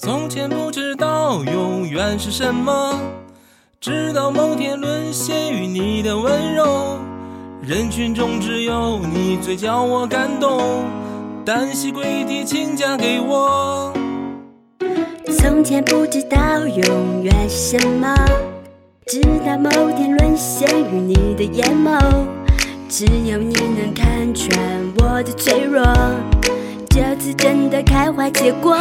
从前不知道永远是什么，直到某天沦陷于你的温柔。人群中只有你最叫我感动，单膝跪地，请嫁给我。从前不知道永远是什么，直到某天沦陷于你的眼眸，只有你能看穿我的脆弱。这次真的开花结果。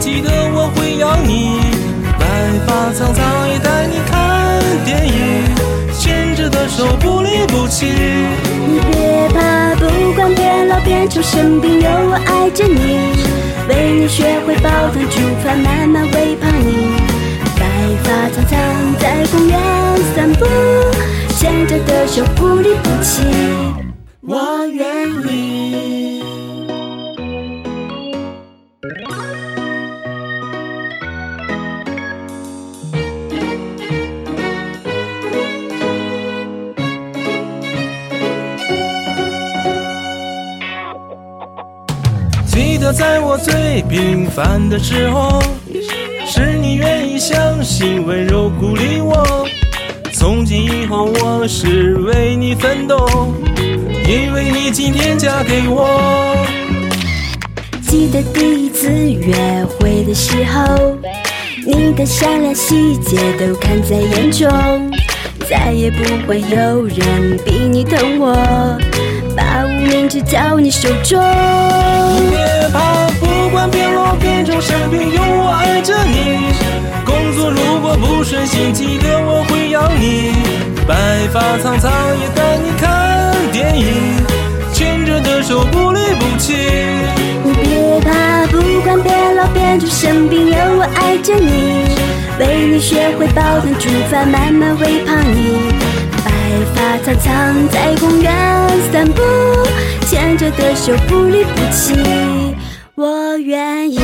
记得我会养你。白发苍苍也带你看电影，牵着的手不离不弃。你别怕，不管变老变丑，生病有我爱着你。为你学会煲汤煮饭，慢慢喂胖你。白发苍苍在公园散步，牵着的手不离不弃，记得在我最平凡的时候，是你愿意相信温柔鼓励我。从今以后，我是为你奋斗，因为你今天嫁给我。记得第一次约会的时候，你的善良细节都看在眼中，再也不会有人比你疼我，把无名指交你。手中。你别怕，不管变老变丑，生病有我爱着你。工作如果不顺心，记得我会养你。白发苍苍也带你看电影，牵着的手不离不弃。你别怕，不管变老变丑，生病有我爱着你。为你学会煲汤煮饭，慢慢喂胖你。白发苍苍在公园散步，牵着的手不离不弃，我愿意。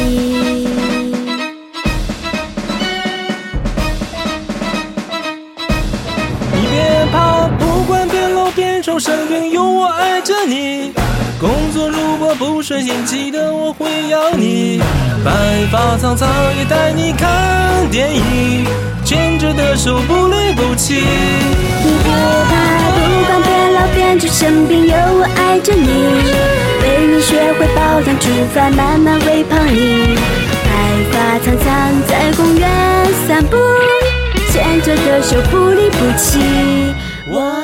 你别怕，不管变老变丑，生病有我爱着你。工作如果不顺心，记得我会养你。白发苍苍也带你看电影，牵着的手不离不弃。身边，有我爱着你。为你学会煲汤煮饭，慢慢喂胖你。白发苍苍在公园散步，牵着的手不离不弃，我。